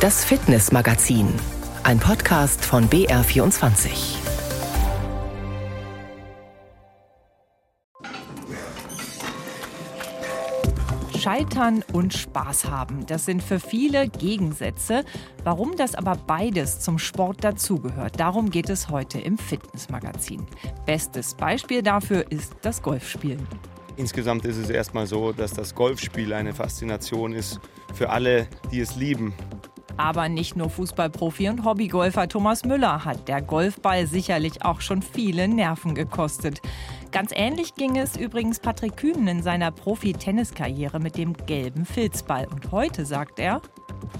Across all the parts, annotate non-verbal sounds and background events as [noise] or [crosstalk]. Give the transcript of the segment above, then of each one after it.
Das Fitnessmagazin, ein Podcast von BR24. Scheitern und Spaß haben, das sind für viele Gegensätze. Warum das aber beides zum Sport dazugehört, darum geht es heute im Fitnessmagazin. Bestes Beispiel dafür ist das Golfspielen. Insgesamt ist es erstmal so, dass das Golfspiel eine Faszination ist für alle, die es lieben. Aber nicht nur Fußballprofi und Hobbygolfer Thomas Müller hat der Golfball sicherlich auch schon viele Nerven gekostet. Ganz ähnlich ging es übrigens Patrick Kühnen in seiner Profi-Tenniskarriere mit dem gelben Filzball. Und heute sagt er,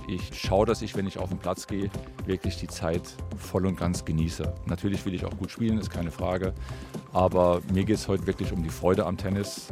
ich schaue, dass ich, wenn ich auf den Platz gehe, wirklich die Zeit voll und ganz genieße. Natürlich will ich auch gut spielen, ist keine Frage. Aber mir geht es heute wirklich um die Freude am Tennis.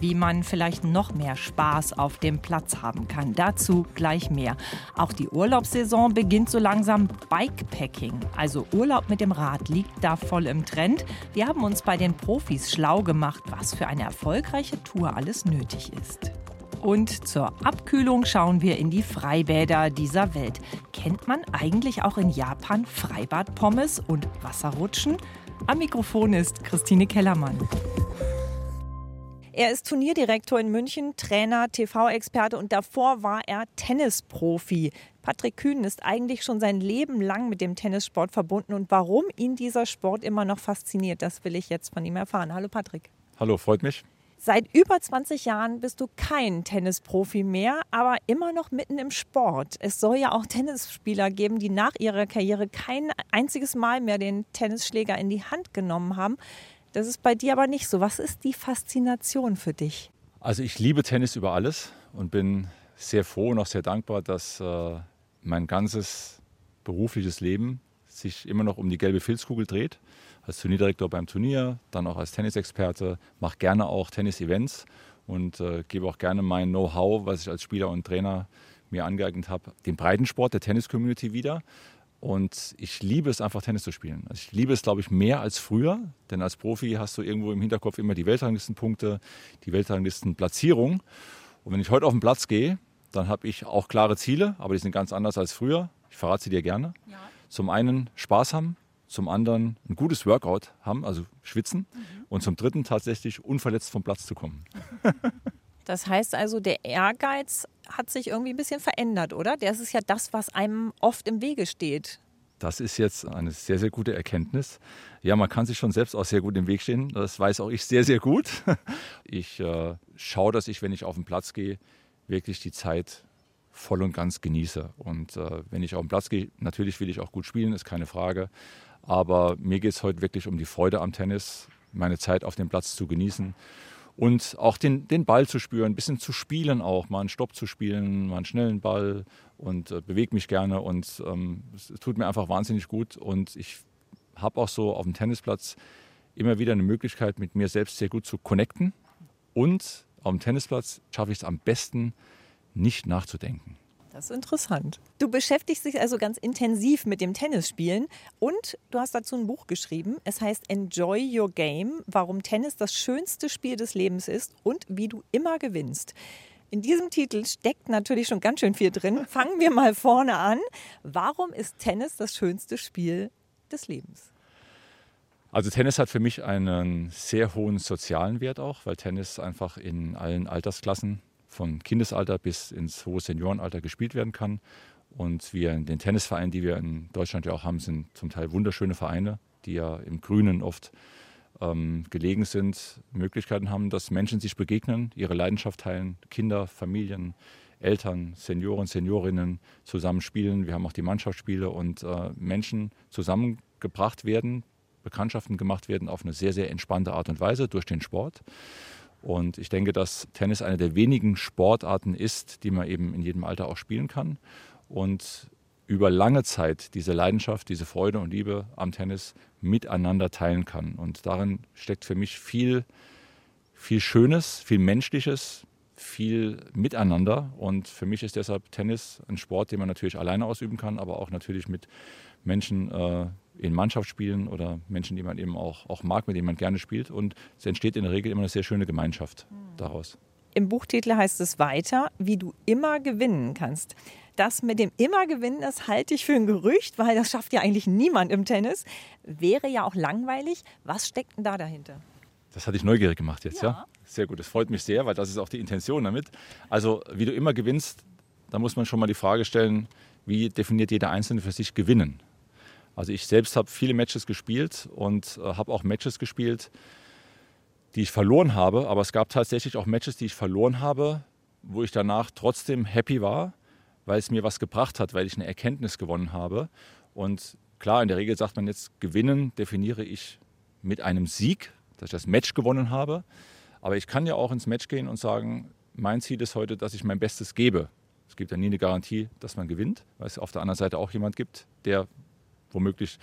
Wie man vielleicht noch mehr Spaß auf dem Platz haben kann. Dazu gleich mehr. Auch die Urlaubssaison beginnt so langsam. Bikepacking, also Urlaub mit dem Rad, liegt da voll im Trend. Wir haben uns bei den Profis schlau gemacht, was für eine erfolgreiche Tour alles nötig ist. Und zur Abkühlung schauen wir in die Freibäder dieser Welt. Kennt man eigentlich auch in Japan Freibadpommes und Wasserrutschen? Am Mikrofon ist Christine Kellermann. Er ist Turnierdirektor in München, Trainer, TV-Experte und davor war er Tennisprofi. Patrick Kühn ist eigentlich schon sein Leben lang mit dem Tennissport verbunden und warum ihn dieser Sport immer noch fasziniert, das will ich jetzt von ihm erfahren. Hallo Patrick. Hallo, freut mich. Seit über 20 Jahren bist du kein Tennisprofi mehr, aber immer noch mitten im Sport. Es soll ja auch Tennisspieler geben, die nach ihrer Karriere kein einziges Mal mehr den Tennisschläger in die Hand genommen haben. Das ist bei dir aber nicht so. Was ist die Faszination für dich? Also ich liebe Tennis über alles und bin sehr froh und auch sehr dankbar, dass äh, mein ganzes berufliches Leben sich immer noch um die gelbe Filzkugel dreht als Turnierdirektor beim Turnier, dann auch als Tennisexperte, mache gerne auch Tennis-Events und äh, gebe auch gerne mein Know-how, was ich als Spieler und Trainer mir angeeignet habe, den Breitensport der Tennis-Community wieder. Und ich liebe es einfach, Tennis zu spielen. Also ich liebe es, glaube ich, mehr als früher. Denn als Profi hast du irgendwo im Hinterkopf immer die Weltranglistenpunkte, die Weltranglistenplatzierung. Und wenn ich heute auf den Platz gehe, dann habe ich auch klare Ziele, aber die sind ganz anders als früher. Ich verrate sie dir gerne. Ja. Zum einen Spaß haben, zum anderen ein gutes Workout haben, also schwitzen mhm. und zum dritten tatsächlich unverletzt vom Platz zu kommen. [laughs] Das heißt also, der Ehrgeiz hat sich irgendwie ein bisschen verändert, oder? Das ist ja das, was einem oft im Wege steht. Das ist jetzt eine sehr, sehr gute Erkenntnis. Ja, man kann sich schon selbst auch sehr gut im Weg stehen. Das weiß auch ich sehr, sehr gut. [laughs] Ich äh, schaue, dass ich, wenn ich auf den Platz gehe, wirklich die Zeit voll und ganz genieße. Und äh, wenn ich auf den Platz gehe, natürlich will ich auch gut spielen, ist keine Frage. Aber mir geht es heute wirklich um die Freude am Tennis, meine Zeit auf dem Platz zu genießen und auch den, den Ball zu spüren, ein bisschen zu spielen auch, mal einen Stopp zu spielen, mal einen schnellen Ball und äh, bewege mich gerne und ähm, es tut mir einfach wahnsinnig gut und ich habe auch so auf dem Tennisplatz immer wieder eine Möglichkeit, mit mir selbst sehr gut zu connecten und auf dem Tennisplatz schaffe ich es am besten, nicht nachzudenken. Das ist interessant. Du beschäftigst dich also ganz intensiv mit dem Tennisspielen und du hast dazu ein Buch geschrieben. Es heißt Enjoy Your Game, warum Tennis das schönste Spiel des Lebens ist und wie du immer gewinnst. In diesem Titel steckt natürlich schon ganz schön viel drin. Fangen wir mal vorne an. Warum ist Tennis das schönste Spiel des Lebens? Also Tennis hat für mich einen sehr hohen sozialen Wert auch, weil Tennis einfach in allen Altersklassen von Kindesalter bis ins hohe Seniorenalter gespielt werden kann. Und wir in den Tennisvereinen, die wir in Deutschland ja auch haben, sind zum Teil wunderschöne Vereine, die ja im Grünen oft ähm, gelegen sind, Möglichkeiten haben, dass Menschen sich begegnen, ihre Leidenschaft teilen, Kinder, Familien, Eltern, Senioren, Seniorinnen zusammen spielen. Wir haben auch die Mannschaftsspiele und äh, Menschen zusammengebracht werden, Bekanntschaften gemacht werden auf eine sehr, sehr entspannte Art und Weise durch den Sport. Und ich denke, dass Tennis eine der wenigen Sportarten ist, die man eben in jedem Alter auch spielen kann. Und über lange Zeit diese Leidenschaft, diese Freude und Liebe am Tennis miteinander teilen kann. Und darin steckt für mich viel, viel Schönes, viel Menschliches, viel Miteinander. Und für mich ist deshalb Tennis ein Sport, den man natürlich alleine ausüben kann, aber auch natürlich mit Menschen äh, in Mannschaftsspielen oder Menschen, die man eben auch, auch mag, mit denen man gerne spielt. Und es entsteht in der Regel immer eine sehr schöne Gemeinschaft daraus. Im Buchtitel heißt es weiter, wie du immer gewinnen kannst. das mit dem Immergewinnen, das halte ich für ein Gerücht, weil das schafft ja eigentlich niemand im Tennis. Wäre ja auch langweilig. Was steckt denn da dahinter? Das hatte ich neugierig gemacht jetzt, ja. ja? Sehr gut, das freut mich sehr, weil das ist auch die Intention damit. Also, wie du immer gewinnst, da muss man schon mal die Frage stellen, wie definiert jeder Einzelne für sich Gewinnen? Also ich selbst habe viele Matches gespielt und äh, habe auch Matches gespielt, die ich verloren habe. Aber es gab tatsächlich auch Matches, die ich verloren habe, wo ich danach trotzdem happy war, weil es mir was gebracht hat, weil ich eine Erkenntnis gewonnen habe. Und klar, in der Regel sagt man jetzt, gewinnen definiere ich mit einem Sieg, dass ich das Match gewonnen habe. Aber ich kann ja auch ins Match gehen und sagen, mein Ziel ist heute, dass ich mein Bestes gebe. Es gibt ja nie eine Garantie, dass man gewinnt, weil es auf der anderen Seite auch jemand gibt, der womöglich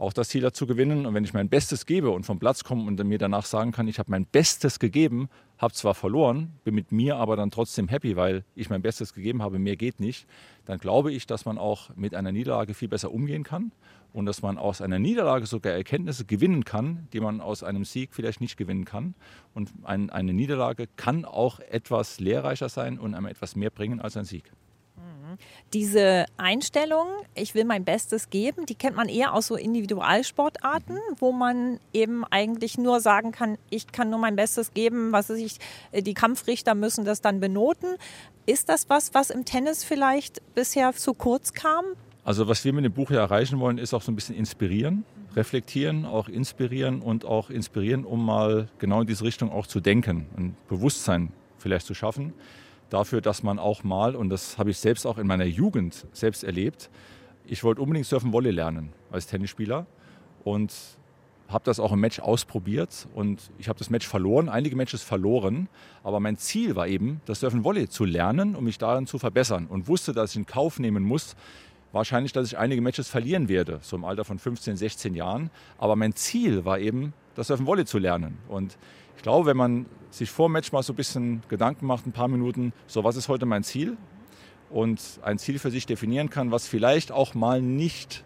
auch das Ziel dazu gewinnen. Und wenn ich mein Bestes gebe und vom Platz komme und mir danach sagen kann, ich habe mein Bestes gegeben, habe zwar verloren, bin mit mir aber dann trotzdem happy, weil ich mein Bestes gegeben habe, mehr geht nicht, dann glaube ich, dass man auch mit einer Niederlage viel besser umgehen kann und dass man aus einer Niederlage sogar Erkenntnisse gewinnen kann, die man aus einem Sieg vielleicht nicht gewinnen kann. Und ein, eine Niederlage kann auch etwas lehrreicher sein und einem etwas mehr bringen als ein Sieg. Diese Einstellung, ich will mein Bestes geben, die kennt man eher aus so Individualsportarten, wo man eben eigentlich nur sagen kann, ich kann nur mein Bestes geben, was ich, äh, die Kampfrichter müssen das dann benoten. Ist das was, was im Tennis vielleicht bisher zu kurz kam? Also was wir mit dem Buch ja erreichen wollen, ist auch so ein bisschen inspirieren, reflektieren, auch inspirieren und auch inspirieren, um mal genau in diese Richtung auch zu denken, ein Bewusstsein vielleicht zu schaffen dafür, dass man auch mal, und das habe ich selbst auch in meiner Jugend selbst erlebt, ich wollte unbedingt Surfen Volley lernen als Tennisspieler und habe das auch im Match ausprobiert und ich habe das Match verloren, einige Matches verloren, aber mein Ziel war eben, das Surfen Volley zu lernen, um mich darin zu verbessern und wusste, dass ich in Kauf nehmen muss, wahrscheinlich, dass ich einige Matches verlieren werde, so im Alter von 15, 16 Jahren, aber mein Ziel war eben, das Surfen Volley zu lernen und ich glaube, wenn man sich vor dem Match mal so ein bisschen Gedanken macht, ein paar Minuten, so was ist heute mein Ziel und ein Ziel für sich definieren kann, was vielleicht auch mal nicht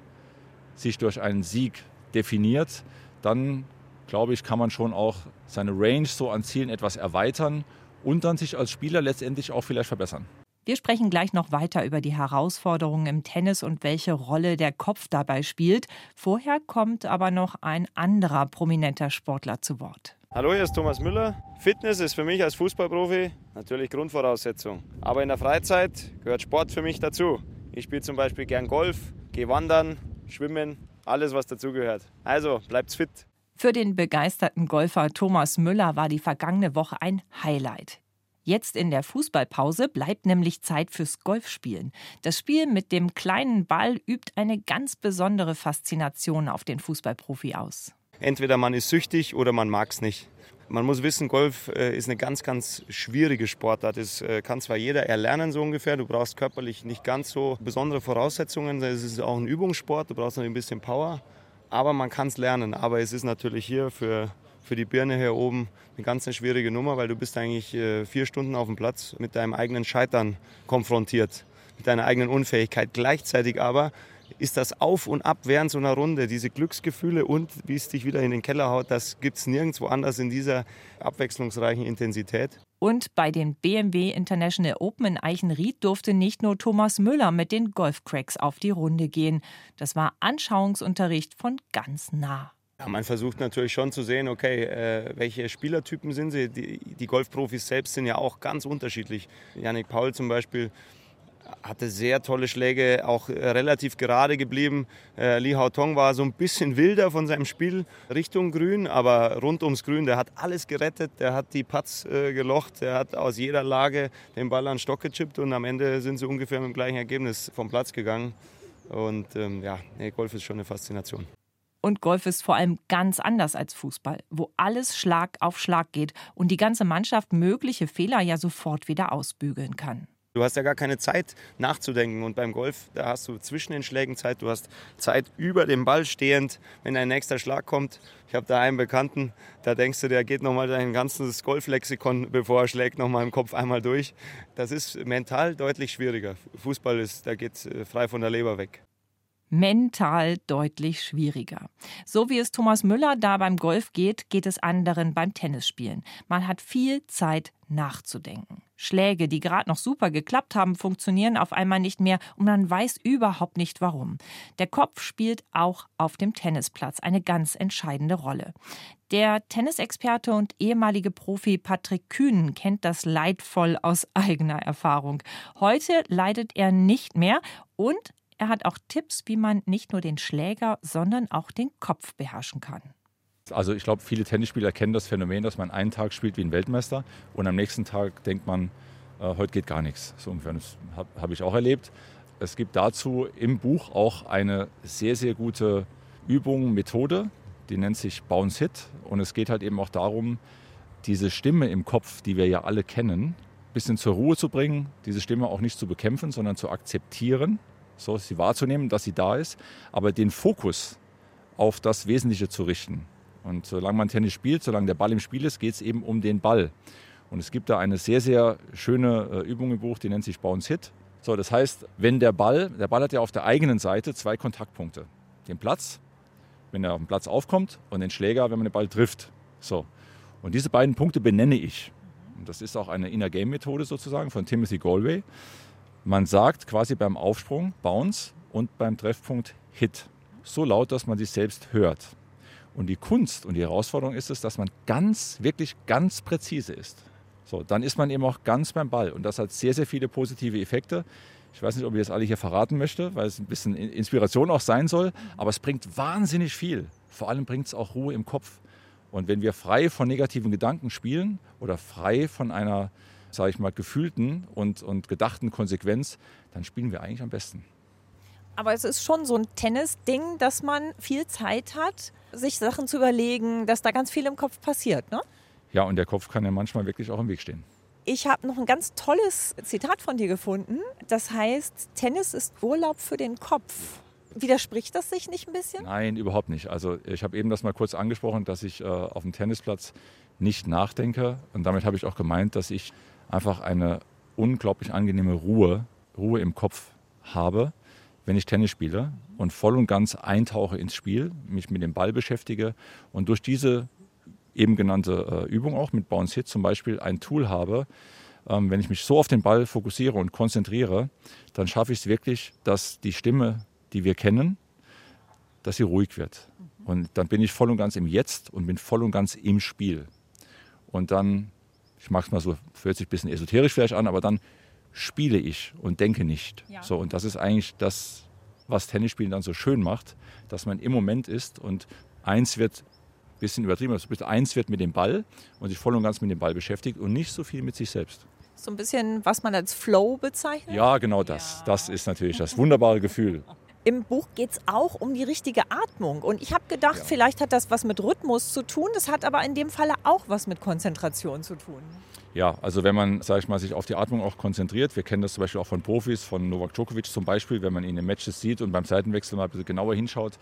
sich durch einen Sieg definiert, dann glaube ich, kann man schon auch seine Range so an Zielen etwas erweitern und dann sich als Spieler letztendlich auch vielleicht verbessern. Wir sprechen gleich noch weiter über die Herausforderungen im Tennis und welche Rolle der Kopf dabei spielt. Vorher kommt aber noch ein anderer prominenter Sportler zu Wort. Hallo, hier ist Thomas Müller. Fitness ist für mich als Fußballprofi natürlich Grundvoraussetzung. Aber in der Freizeit gehört Sport für mich dazu. Ich spiele zum Beispiel gern Golf, gehe wandern, schwimmen, alles was dazugehört. Also bleibt's fit. Für den begeisterten Golfer Thomas Müller war die vergangene Woche ein Highlight. Jetzt in der Fußballpause bleibt nämlich Zeit fürs Golfspielen. Das Spiel mit dem kleinen Ball übt eine ganz besondere Faszination auf den Fußballprofi aus. Entweder man ist süchtig oder man mag es nicht. Man muss wissen, Golf äh, ist eine ganz, ganz schwierige Sportart. Das äh, kann zwar jeder erlernen, so ungefähr. Du brauchst körperlich nicht ganz so besondere Voraussetzungen. Es ist auch ein Übungssport. Du brauchst ein bisschen Power. Aber man kann es lernen. Aber es ist natürlich hier für, für die Birne hier oben eine ganz eine schwierige Nummer, weil du bist eigentlich äh, vier Stunden auf dem Platz mit deinem eigenen Scheitern konfrontiert. Mit deiner eigenen Unfähigkeit. Gleichzeitig aber ist das Auf und Ab während so einer Runde, diese Glücksgefühle und wie es dich wieder in den Keller haut, das gibt es nirgendwo anders in dieser abwechslungsreichen Intensität. Und bei den BMW International Open in Eichenried durfte nicht nur Thomas Müller mit den Golfcracks auf die Runde gehen. Das war Anschauungsunterricht von ganz nah. Ja, man versucht natürlich schon zu sehen, okay, äh, welche Spielertypen sind sie. Die, die Golfprofis selbst sind ja auch ganz unterschiedlich. Yannick Paul zum Beispiel hatte sehr tolle Schläge, auch äh, relativ gerade geblieben. Äh, Li Haotong war so ein bisschen [laughs] wilder von seinem Spiel Richtung Grün, aber rund ums Grün, der hat alles gerettet, der hat die Putts äh, gelocht, der hat aus jeder Lage den Ball an den Stock gechippt und am Ende sind sie ungefähr mit dem gleichen Ergebnis vom Platz gegangen. Und ähm, ja, Golf ist schon eine Faszination. Und Golf ist vor allem ganz anders als Fußball, wo alles Schlag auf Schlag geht und die ganze Mannschaft mögliche Fehler ja sofort wieder ausbügeln kann. Du hast ja gar keine Zeit nachzudenken. Und beim Golf, da hast du zwischen den Schlägen Zeit. Du hast Zeit über dem Ball stehend, wenn ein nächster Schlag kommt. Ich habe da einen Bekannten, da denkst du, der geht nochmal dein ganzes Golflexikon, bevor er schlägt, nochmal im Kopf einmal durch. Das ist mental deutlich schwieriger. Fußball ist, da geht äh, frei von der Leber weg. Mental deutlich schwieriger. So wie es Thomas Müller da beim Golf geht, geht es anderen beim Tennisspielen. Man hat viel Zeit nachzudenken. Schläge, die gerade noch super geklappt haben, funktionieren auf einmal nicht mehr und man weiß überhaupt nicht warum. Der Kopf spielt auch auf dem Tennisplatz eine ganz entscheidende Rolle. Der Tennisexperte und ehemalige Profi Patrick Kühn kennt das leidvoll aus eigener Erfahrung. Heute leidet er nicht mehr und er hat auch Tipps, wie man nicht nur den Schläger, sondern auch den Kopf beherrschen kann. Also ich glaube, viele Tennisspieler kennen das Phänomen, dass man einen Tag spielt wie ein Weltmeister und am nächsten Tag denkt man, äh, heute geht gar nichts. So ungefähr. Das habe hab ich auch erlebt. Es gibt dazu im Buch auch eine sehr, sehr gute Übung, Methode, die nennt sich Bounce Hit. Und es geht halt eben auch darum, diese Stimme im Kopf, die wir ja alle kennen, ein bisschen zur Ruhe zu bringen, diese Stimme auch nicht zu bekämpfen, sondern zu akzeptieren, so sie wahrzunehmen, dass sie da ist, aber den Fokus auf das Wesentliche zu richten. Und solange man Tennis spielt, solange der Ball im Spiel ist, geht es eben um den Ball. Und es gibt da eine sehr, sehr schöne äh, Übung im Buch, die nennt sich Bounce Hit. So, das heißt, wenn der Ball, der Ball hat ja auf der eigenen Seite zwei Kontaktpunkte. Den Platz, wenn er auf dem Platz aufkommt, und den Schläger, wenn man den Ball trifft. So. Und diese beiden Punkte benenne ich. Und das ist auch eine Inner Game Methode sozusagen von Timothy Galway. Man sagt quasi beim Aufsprung Bounce und beim Treffpunkt Hit. So laut, dass man sich selbst hört. Und die Kunst und die Herausforderung ist es, dass man ganz, wirklich ganz präzise ist. So, dann ist man eben auch ganz beim Ball. Und das hat sehr, sehr viele positive Effekte. Ich weiß nicht, ob ich das alle hier verraten möchte, weil es ein bisschen Inspiration auch sein soll. Aber es bringt wahnsinnig viel. Vor allem bringt es auch Ruhe im Kopf. Und wenn wir frei von negativen Gedanken spielen oder frei von einer, sage ich mal, gefühlten und, und gedachten Konsequenz, dann spielen wir eigentlich am besten. Aber es ist schon so ein Tennis-Ding, dass man viel Zeit hat, sich Sachen zu überlegen, dass da ganz viel im Kopf passiert, ne? Ja, und der Kopf kann ja manchmal wirklich auch im Weg stehen. Ich habe noch ein ganz tolles Zitat von dir gefunden. Das heißt, Tennis ist Urlaub für den Kopf. Widerspricht das sich nicht ein bisschen? Nein, überhaupt nicht. Also ich habe eben das mal kurz angesprochen, dass ich äh, auf dem Tennisplatz nicht nachdenke. Und damit habe ich auch gemeint, dass ich einfach eine unglaublich angenehme Ruhe, Ruhe im Kopf habe wenn ich Tennis spiele und voll und ganz eintauche ins Spiel, mich mit dem Ball beschäftige und durch diese eben genannte äh, Übung auch mit Bounce Hit zum Beispiel ein Tool habe, ähm, wenn ich mich so auf den Ball fokussiere und konzentriere, dann schaffe ich es wirklich, dass die Stimme, die wir kennen, dass sie ruhig wird. Mhm. Und dann bin ich voll und ganz im Jetzt und bin voll und ganz im Spiel. Und dann, ich mag es mal so, hört sich ein bisschen esoterisch vielleicht an, aber dann spiele ich und denke nicht. Ja. So, und das ist eigentlich das, was Tennisspielen dann so schön macht, dass man im Moment ist und eins wird, ein bisschen übertrieben, also eins wird mit dem Ball und sich voll und ganz mit dem Ball beschäftigt und nicht so viel mit sich selbst. So ein bisschen, was man als Flow bezeichnet? Ja, genau das. Ja. Das ist natürlich das wunderbare Gefühl. Im Buch geht es auch um die richtige Atmung. Und ich habe gedacht, ja. vielleicht hat das was mit Rhythmus zu tun. Das hat aber in dem Falle auch was mit Konzentration zu tun. Ja, also wenn man, sage ich mal, sich auf die Atmung auch konzentriert, wir kennen das zum Beispiel auch von Profis, von Novak Djokovic zum Beispiel, wenn man ihn in Matches sieht und beim Seitenwechsel mal ein bisschen genauer hinschaut,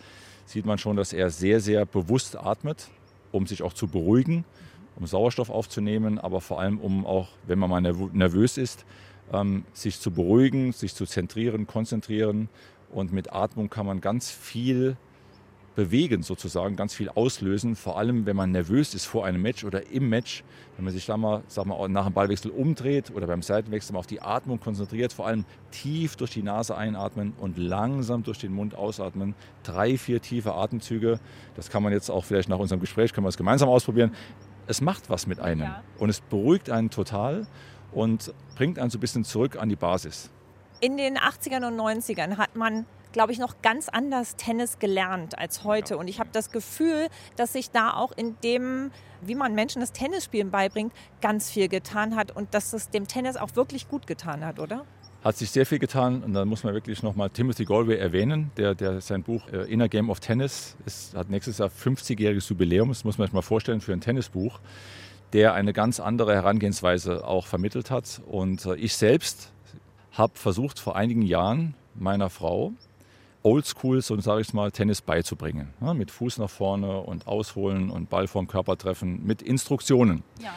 sieht man schon, dass er sehr, sehr bewusst atmet, um sich auch zu beruhigen, um Sauerstoff aufzunehmen, aber vor allem um auch, wenn man mal nervös ist, ähm, sich zu beruhigen, sich zu zentrieren, konzentrieren und mit Atmung kann man ganz viel bewegen sozusagen, ganz viel auslösen. Vor allem, wenn man nervös ist vor einem Match oder im Match, wenn man sich da mal, sag mal nach dem Ballwechsel umdreht oder beim Seitenwechsel mal auf die Atmung konzentriert, vor allem tief durch die Nase einatmen und langsam durch den Mund ausatmen. Drei, vier tiefe Atemzüge. Das kann man jetzt auch vielleicht nach unserem Gespräch, können wir es gemeinsam ausprobieren. Es macht was mit einem ja. und es beruhigt einen total und bringt einen so ein bisschen zurück an die Basis in den 80ern und 90ern hat man glaube ich, noch ganz anders Tennis gelernt als heute. Und ich habe das Gefühl, dass sich da auch in dem, wie man Menschen das Tennisspielen beibringt, ganz viel getan hat und dass es dem Tennis auch wirklich gut getan hat, oder? Hat sich sehr viel getan und da muss man wirklich nochmal Timothy Galway erwähnen, der, der sein Buch äh, Inner Game of Tennis ist, hat nächstes Jahr 50-jähriges Jubiläum, das muss man sich mal vorstellen für ein Tennisbuch, der eine ganz andere Herangehensweise auch vermittelt hat. Und äh, ich selbst habe versucht vor einigen Jahren meiner Frau oldschool, so sage ich mal, Tennis beizubringen. Ja, mit Fuß nach vorne und ausholen und Ball vorm Körper treffen, mit Instruktionen. Ja.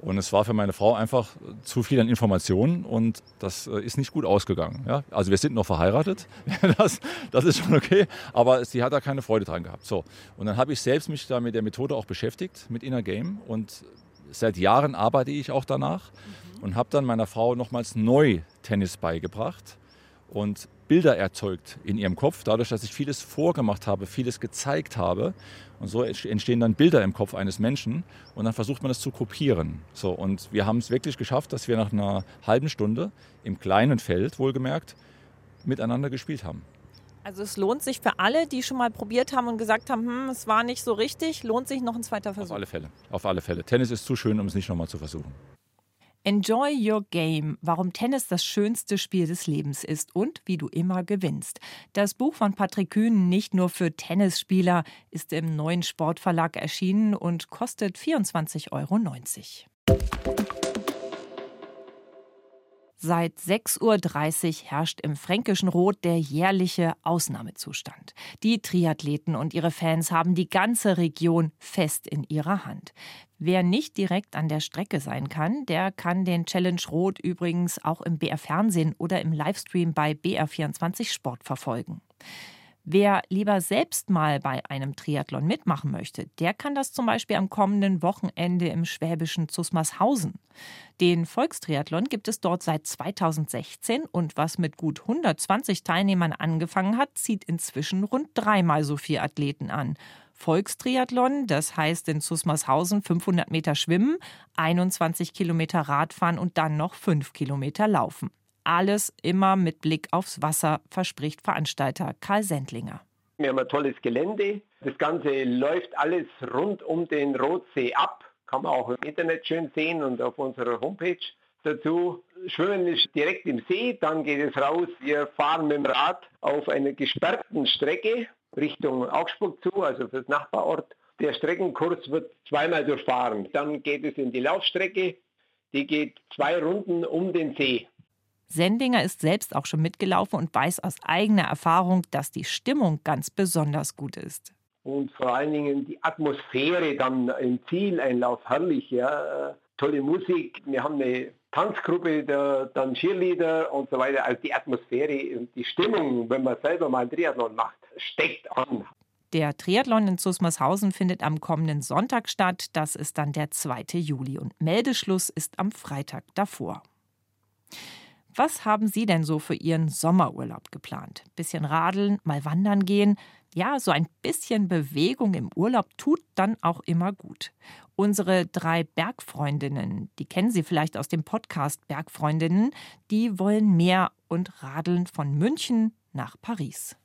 Und es war für meine Frau einfach zu viel an Informationen und das äh, ist nicht gut ausgegangen. Ja? Also wir sind noch verheiratet, [laughs] das, das ist schon okay, aber sie hat da keine Freude dran gehabt. So. Und dann habe ich selbst mich da mit der Methode auch beschäftigt, mit Inner Game und seit Jahren arbeite ich auch danach mhm. und habe dann meiner Frau nochmals neu Tennis beigebracht und Bilder erzeugt in ihrem Kopf, dadurch, dass ich vieles vorgemacht habe, vieles gezeigt habe. Und so entstehen dann Bilder im Kopf eines Menschen und dann versucht man das zu kopieren. So, und wir haben es wirklich geschafft, dass wir nach einer halben Stunde im kleinen Feld, wohlgemerkt, miteinander gespielt haben. Also es lohnt sich für alle, die schon mal probiert haben und gesagt haben, hm, es war nicht so richtig, lohnt sich noch ein zweiter Versuch. Auf alle Fälle, auf alle Fälle. Tennis ist zu schön, um es nicht nochmal zu versuchen. Enjoy Your Game, warum Tennis das schönste Spiel des Lebens ist und wie du immer gewinnst. Das Buch von Patrick Kühn, nicht nur für Tennisspieler, ist im neuen Sportverlag erschienen und kostet 24,90 Euro. Seit 6.30 Uhr herrscht im Fränkischen Rot der jährliche Ausnahmezustand. Die Triathleten und ihre Fans haben die ganze Region fest in ihrer Hand. Wer nicht direkt an der Strecke sein kann, der kann den Challenge Rot übrigens auch im BR Fernsehen oder im Livestream bei BR24 Sport verfolgen. Wer lieber selbst mal bei einem Triathlon mitmachen möchte, der kann das zum Beispiel am kommenden Wochenende im schwäbischen Zusmarshausen. Den Volkstriathlon gibt es dort seit 2016 und was mit gut 120 Teilnehmern angefangen hat, zieht inzwischen rund dreimal so viele Athleten an. Volkstriathlon, das heißt in Zusmarshausen 500 Meter schwimmen, 21 Kilometer Radfahren und dann noch 5 Kilometer laufen. Alles immer mit Blick aufs Wasser, verspricht Veranstalter Karl Sendlinger. Wir haben ein tolles Gelände. Das Ganze läuft alles rund um den Rotsee ab. Kann man auch im Internet schön sehen und auf unserer Homepage dazu. Schwimmen ist direkt im See, dann geht es raus. Wir fahren mit dem Rad auf einer gesperrten Strecke Richtung Augsburg zu, also fürs Nachbarort. Der Streckenkurs wird zweimal durchfahren. Dann geht es in die Laufstrecke. Die geht zwei Runden um den See. Sendinger ist selbst auch schon mitgelaufen und weiß aus eigener Erfahrung, dass die Stimmung ganz besonders gut ist. Und vor allen Dingen die Atmosphäre dann im Zieleinlauf herrlich. Ja. Tolle Musik. Wir haben eine Tanzgruppe, der, dann Cheerleader und so weiter. Also die Atmosphäre und die Stimmung, wenn man selber mal einen Triathlon macht, steckt an. Der Triathlon in Zusmarshausen findet am kommenden Sonntag statt. Das ist dann der 2. Juli und Meldeschluss ist am Freitag davor. Was haben Sie denn so für Ihren Sommerurlaub geplant? Bisschen radeln, mal wandern gehen? Ja, so ein bisschen Bewegung im Urlaub tut dann auch immer gut. Unsere drei Bergfreundinnen, die kennen Sie vielleicht aus dem Podcast Bergfreundinnen, die wollen mehr und radeln von München nach Paris.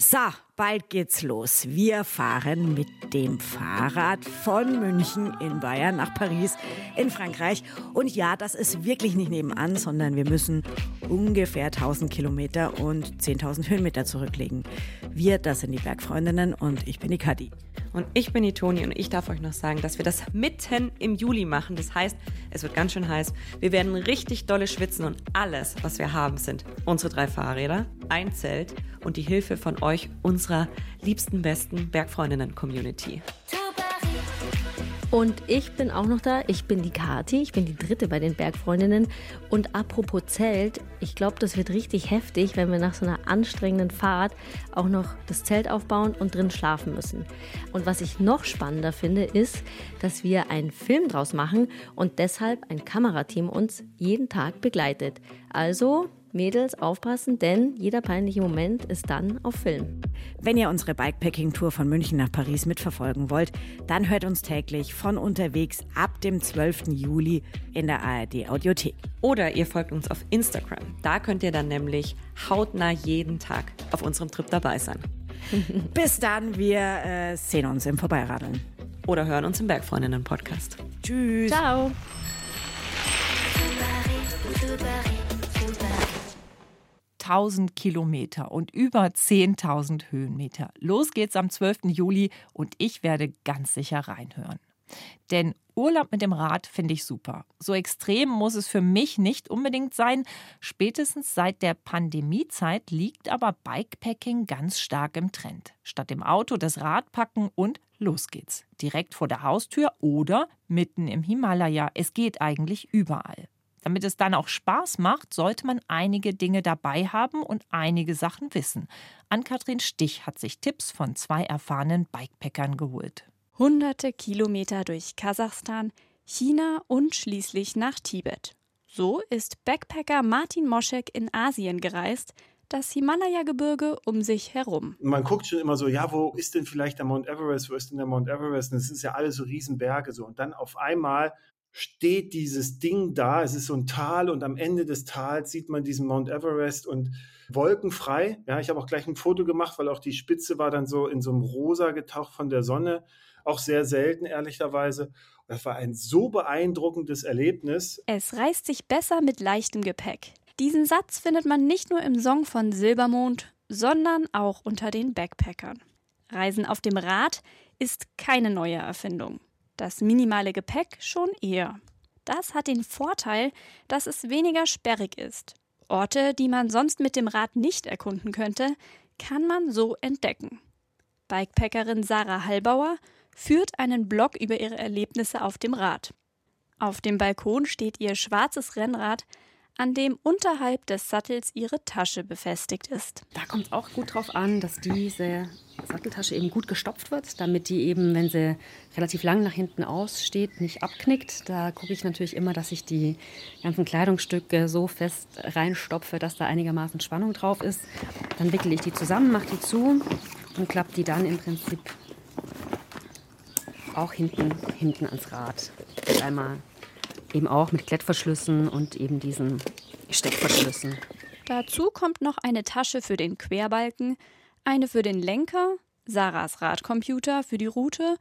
So, bald geht's los. Wir fahren mit dem Fahrrad von München in Bayern nach Paris in Frankreich. Und ja, das ist wirklich nicht nebenan, sondern wir müssen ungefähr 1000 Kilometer und 10.000 Höhenmeter zurücklegen. Wir, das sind die Bergfreundinnen und ich bin die Kadi. Und ich bin die Toni und ich darf euch noch sagen, dass wir das mitten im Juli machen. Das heißt, es wird ganz schön heiß. Wir werden richtig dolle schwitzen und alles, was wir haben, sind unsere drei Fahrräder, ein Zelt und die Hilfe von euch, unserer liebsten, besten Bergfreundinnen-Community. Und ich bin auch noch da. Ich bin die Kati. Ich bin die dritte bei den Bergfreundinnen. Und apropos Zelt, ich glaube, das wird richtig heftig, wenn wir nach so einer anstrengenden Fahrt auch noch das Zelt aufbauen und drin schlafen müssen. Und was ich noch spannender finde, ist, dass wir einen Film draus machen und deshalb ein Kamerateam uns jeden Tag begleitet. Also Mädels aufpassen, denn jeder peinliche Moment ist dann auf Film. Wenn ihr unsere Bikepacking-Tour von München nach Paris mitverfolgen wollt, dann hört uns täglich von unterwegs ab dem 12. Juli in der ARD Audiothek. Oder ihr folgt uns auf Instagram. Da könnt ihr dann nämlich hautnah jeden Tag auf unserem Trip dabei sein. [laughs] Bis dann, wir äh, sehen uns im Vorbeiradeln. Oder hören uns im Bergfreundinnen-Podcast. Tschüss. Ciao. 1000 Kilometer und über 10.000 Höhenmeter. Los geht's am 12. Juli und ich werde ganz sicher reinhören. Denn Urlaub mit dem Rad finde ich super. So extrem muss es für mich nicht unbedingt sein. Spätestens seit der Pandemiezeit liegt aber Bikepacking ganz stark im Trend. Statt im Auto das Rad packen und Los geht's. Direkt vor der Haustür oder mitten im Himalaya. Es geht eigentlich überall. Damit es dann auch Spaß macht, sollte man einige Dinge dabei haben und einige Sachen wissen. Ann-Kathrin Stich hat sich Tipps von zwei erfahrenen Bikepackern geholt. Hunderte Kilometer durch Kasachstan, China und schließlich nach Tibet. So ist Backpacker Martin Moschek in Asien gereist, das Himalaya-Gebirge um sich herum. Man guckt schon immer so, ja, wo ist denn vielleicht der Mount Everest, wo ist denn der Mount Everest? Und es ist ja alles so Riesenberge so. Und dann auf einmal steht dieses Ding da, es ist so ein Tal und am Ende des Tals sieht man diesen Mount Everest und wolkenfrei. Ja, ich habe auch gleich ein Foto gemacht, weil auch die Spitze war dann so in so einem rosa getaucht von der Sonne. Auch sehr selten, ehrlicherweise. Das war ein so beeindruckendes Erlebnis. Es reißt sich besser mit leichtem Gepäck. Diesen Satz findet man nicht nur im Song von Silbermond, sondern auch unter den Backpackern. Reisen auf dem Rad ist keine neue Erfindung. Das minimale Gepäck schon eher. Das hat den Vorteil, dass es weniger sperrig ist. Orte, die man sonst mit dem Rad nicht erkunden könnte, kann man so entdecken. Bikepackerin Sarah Hallbauer führt einen Blog über ihre Erlebnisse auf dem Rad. Auf dem Balkon steht ihr schwarzes Rennrad, an dem unterhalb des Sattels ihre Tasche befestigt ist. Da kommt es auch gut drauf an, dass diese Satteltasche eben gut gestopft wird, damit die eben, wenn sie relativ lang nach hinten aussteht, nicht abknickt. Da gucke ich natürlich immer, dass ich die ganzen Kleidungsstücke so fest reinstopfe, dass da einigermaßen Spannung drauf ist. Dann wickele ich die zusammen, mache die zu und klappe die dann im Prinzip auch hinten, hinten ans Rad. Einmal eben auch mit Klettverschlüssen und eben diesen Steckverschlüssen. Dazu kommt noch eine Tasche für den Querbalken, eine für den Lenker, Sarahs Radcomputer für die Route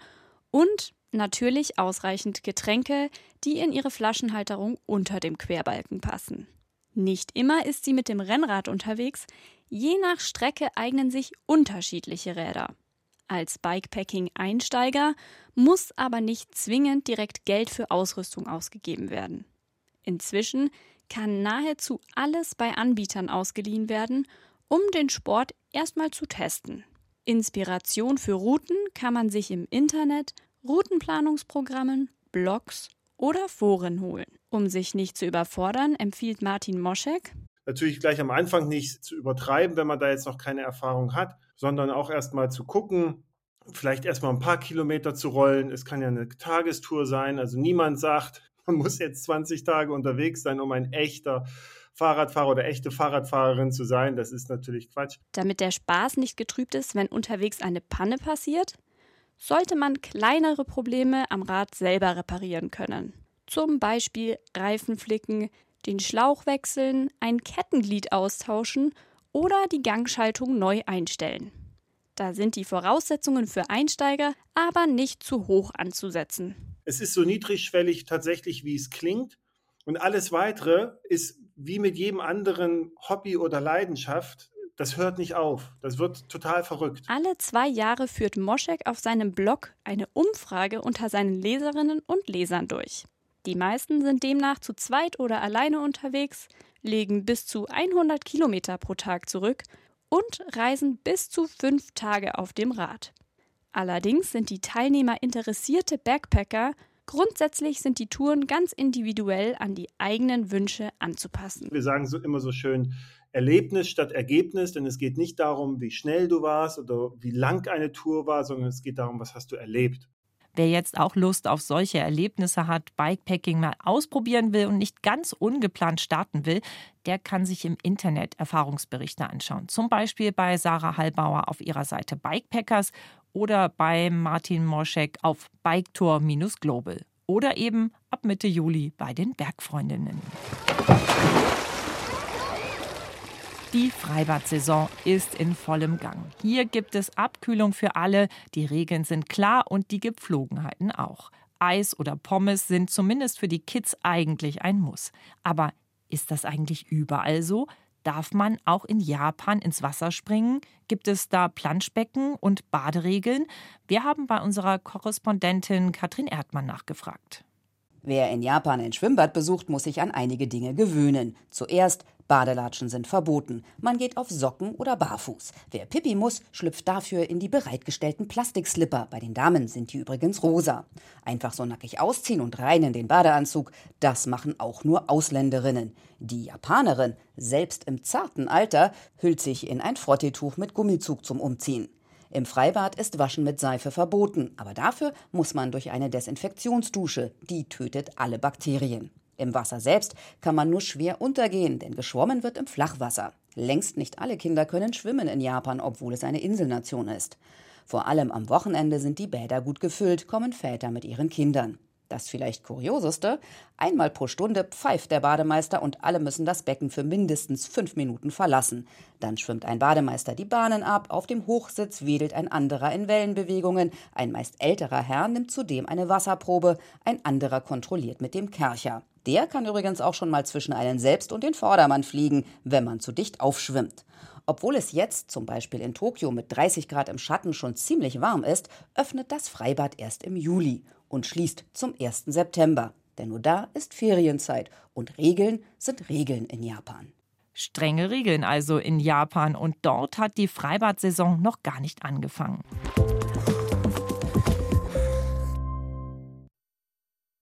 und natürlich ausreichend Getränke, die in ihre Flaschenhalterung unter dem Querbalken passen. Nicht immer ist sie mit dem Rennrad unterwegs, je nach Strecke eignen sich unterschiedliche Räder. Als Bikepacking-Einsteiger muss aber nicht zwingend direkt Geld für Ausrüstung ausgegeben werden. Inzwischen kann nahezu alles bei Anbietern ausgeliehen werden, um den Sport erstmal zu testen. Inspiration für Routen kann man sich im Internet, Routenplanungsprogrammen, Blogs oder Foren holen. Um sich nicht zu überfordern, empfiehlt Martin Moschek, natürlich gleich am Anfang nicht zu übertreiben, wenn man da jetzt noch keine Erfahrung hat, sondern auch erstmal zu gucken, vielleicht erstmal ein paar Kilometer zu rollen. Es kann ja eine Tagestour sein. Also niemand sagt, [laughs] man muss jetzt 20 Tage unterwegs sein, um ein echter Fahrradfahrer oder echte Fahrradfahrerin zu sein. Das ist natürlich Quatsch. Damit der Spaß nicht getrübt ist, wenn unterwegs eine Panne passiert, sollte man kleinere Probleme am Rad selber reparieren können. Zum Beispiel Reifen flicken, den Schlauch wechseln, ein Kettenglied austauschen oder die Gangschaltung neu einstellen. Da sind die Voraussetzungen für Einsteiger aber nicht zu hoch anzusetzen. Es ist so niedrigschwellig tatsächlich, wie es klingt. Und alles Weitere ist wie mit jedem anderen Hobby oder Leidenschaft. Das hört nicht auf. Das wird total verrückt. Alle zwei Jahre führt Moschek auf seinem Blog eine Umfrage unter seinen Leserinnen und Lesern durch. Die meisten sind demnach zu zweit oder alleine unterwegs, legen bis zu 100 Kilometer pro Tag zurück und reisen bis zu fünf Tage auf dem Rad. Allerdings sind die Teilnehmer interessierte Backpacker, grundsätzlich sind die Touren ganz individuell an die eigenen Wünsche anzupassen. Wir sagen so immer so schön, Erlebnis statt Ergebnis, denn es geht nicht darum, wie schnell du warst oder wie lang eine Tour war, sondern es geht darum, was hast du erlebt. Wer jetzt auch Lust auf solche Erlebnisse hat, Bikepacking mal ausprobieren will und nicht ganz ungeplant starten will, der kann sich im Internet Erfahrungsberichte anschauen. Zum Beispiel bei Sarah Hallbauer auf ihrer Seite Bikepackers oder bei Martin Morschek auf Biketour-Global. Oder eben ab Mitte Juli bei den Bergfreundinnen. Die Freibad-Saison ist in vollem Gang. Hier gibt es Abkühlung für alle, die Regeln sind klar und die Gepflogenheiten auch. Eis oder Pommes sind zumindest für die Kids eigentlich ein Muss. Aber ist das eigentlich überall so? Darf man auch in Japan ins Wasser springen? Gibt es da Planschbecken und Baderegeln? Wir haben bei unserer Korrespondentin Katrin Erdmann nachgefragt. Wer in Japan ein Schwimmbad besucht, muss sich an einige Dinge gewöhnen. Zuerst Badelatschen sind verboten. Man geht auf Socken oder barfuß. Wer Pipi muss, schlüpft dafür in die bereitgestellten Plastikslipper. Bei den Damen sind die übrigens rosa. Einfach so nackig ausziehen und rein in den Badeanzug, das machen auch nur Ausländerinnen. Die Japanerin, selbst im zarten Alter, hüllt sich in ein Frotteetuch mit Gummizug zum Umziehen. Im Freibad ist Waschen mit Seife verboten, aber dafür muss man durch eine Desinfektionsdusche. Die tötet alle Bakterien. Im Wasser selbst kann man nur schwer untergehen, denn geschwommen wird im Flachwasser. Längst nicht alle Kinder können schwimmen in Japan, obwohl es eine Inselnation ist. Vor allem am Wochenende sind die Bäder gut gefüllt, kommen Väter mit ihren Kindern. Das vielleicht kurioseste, einmal pro Stunde pfeift der Bademeister und alle müssen das Becken für mindestens fünf Minuten verlassen. Dann schwimmt ein Bademeister die Bahnen ab, auf dem Hochsitz wedelt ein anderer in Wellenbewegungen, ein meist älterer Herr nimmt zudem eine Wasserprobe, ein anderer kontrolliert mit dem Kercher. Der kann übrigens auch schon mal zwischen einen selbst und den Vordermann fliegen, wenn man zu dicht aufschwimmt. Obwohl es jetzt, zum Beispiel in Tokio mit 30 Grad im Schatten, schon ziemlich warm ist, öffnet das Freibad erst im Juli und schließt zum 1. September. Denn nur da ist Ferienzeit und Regeln sind Regeln in Japan. Strenge Regeln also in Japan und dort hat die Freibadsaison noch gar nicht angefangen.